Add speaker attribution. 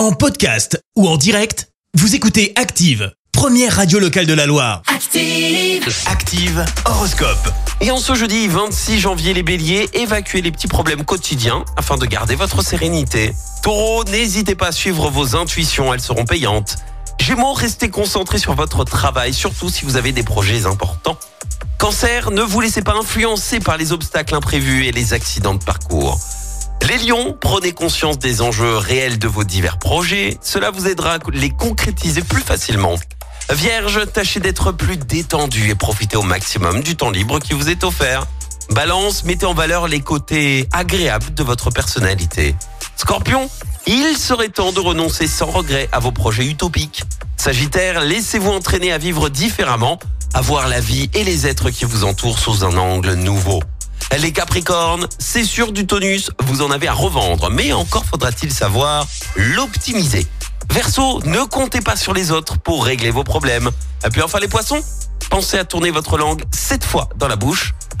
Speaker 1: En podcast ou en direct, vous écoutez Active, première radio locale de la Loire.
Speaker 2: Active.
Speaker 1: Active Horoscope.
Speaker 3: Et en ce jeudi 26 janvier, les béliers, évacuez les petits problèmes quotidiens afin de garder votre sérénité. Taureau, n'hésitez pas à suivre vos intuitions, elles seront payantes. Gémeaux, restez concentrés sur votre travail, surtout si vous avez des projets importants. Cancer, ne vous laissez pas influencer par les obstacles imprévus et les accidents de parcours. Les lions, prenez conscience des enjeux réels de vos divers projets, cela vous aidera à les concrétiser plus facilement. Vierge, tâchez d'être plus détendu et profitez au maximum du temps libre qui vous est offert. Balance, mettez en valeur les côtés agréables de votre personnalité. Scorpion, il serait temps de renoncer sans regret à vos projets utopiques. Sagittaire, laissez-vous entraîner à vivre différemment, à voir la vie et les êtres qui vous entourent sous un angle nouveau. Les Capricornes, c'est sûr du tonus, vous en avez à revendre, mais encore faudra-t-il savoir l'optimiser. Verseau, ne comptez pas sur les autres pour régler vos problèmes. Et puis enfin les poissons, pensez à tourner votre langue sept fois dans la bouche